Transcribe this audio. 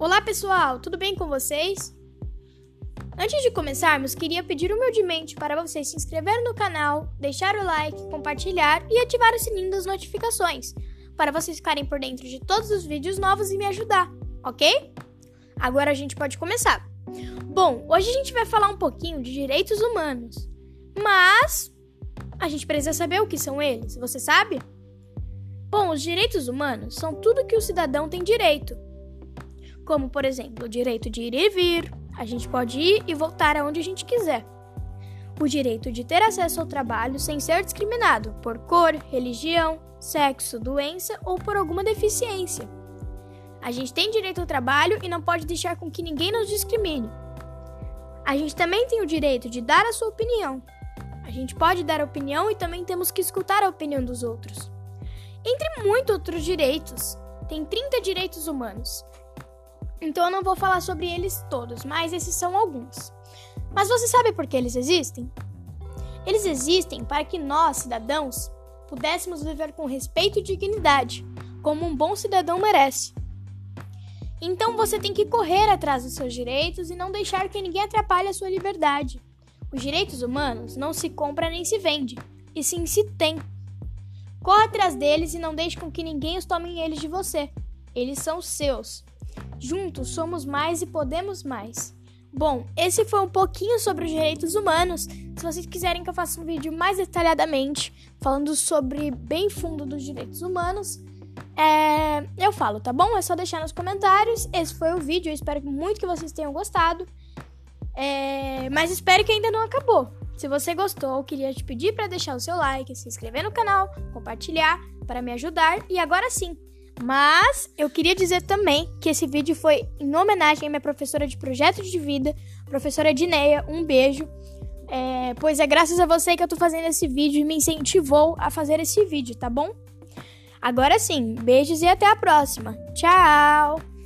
Olá pessoal, tudo bem com vocês? Antes de começarmos, queria pedir humildemente para vocês se inscreverem no canal, deixar o like, compartilhar e ativar o sininho das notificações, para vocês ficarem por dentro de todos os vídeos novos e me ajudar, ok? Agora a gente pode começar. Bom, hoje a gente vai falar um pouquinho de direitos humanos, mas a gente precisa saber o que são eles, você sabe? Bom, os direitos humanos são tudo que o cidadão tem direito como por exemplo o direito de ir e vir, a gente pode ir e voltar aonde a gente quiser. O direito de ter acesso ao trabalho sem ser discriminado por cor, religião, sexo, doença ou por alguma deficiência. A gente tem direito ao trabalho e não pode deixar com que ninguém nos discrimine. A gente também tem o direito de dar a sua opinião. A gente pode dar opinião e também temos que escutar a opinião dos outros. Entre muitos outros direitos, tem 30 direitos humanos. Então eu não vou falar sobre eles todos, mas esses são alguns. Mas você sabe por que eles existem? Eles existem para que nós, cidadãos, pudéssemos viver com respeito e dignidade, como um bom cidadão merece. Então você tem que correr atrás dos seus direitos e não deixar que ninguém atrapalhe a sua liberdade. Os direitos humanos não se compra nem se vende, e sim se tem. Corra atrás deles e não deixe com que ninguém os tome eles de você. Eles são seus. Juntos somos mais e podemos mais. Bom, esse foi um pouquinho sobre os direitos humanos. Se vocês quiserem que eu faça um vídeo mais detalhadamente, falando sobre bem fundo dos direitos humanos, é... eu falo, tá bom? É só deixar nos comentários. Esse foi o vídeo, eu espero muito que vocês tenham gostado. É... Mas espero que ainda não acabou. Se você gostou, queria te pedir para deixar o seu like, se inscrever no canal, compartilhar para me ajudar. E agora sim, mas eu queria dizer também que esse vídeo foi em homenagem à minha professora de projeto de vida, professora Dineia. Um beijo. É, pois é graças a você que eu tô fazendo esse vídeo e me incentivou a fazer esse vídeo, tá bom? Agora sim, beijos e até a próxima. Tchau!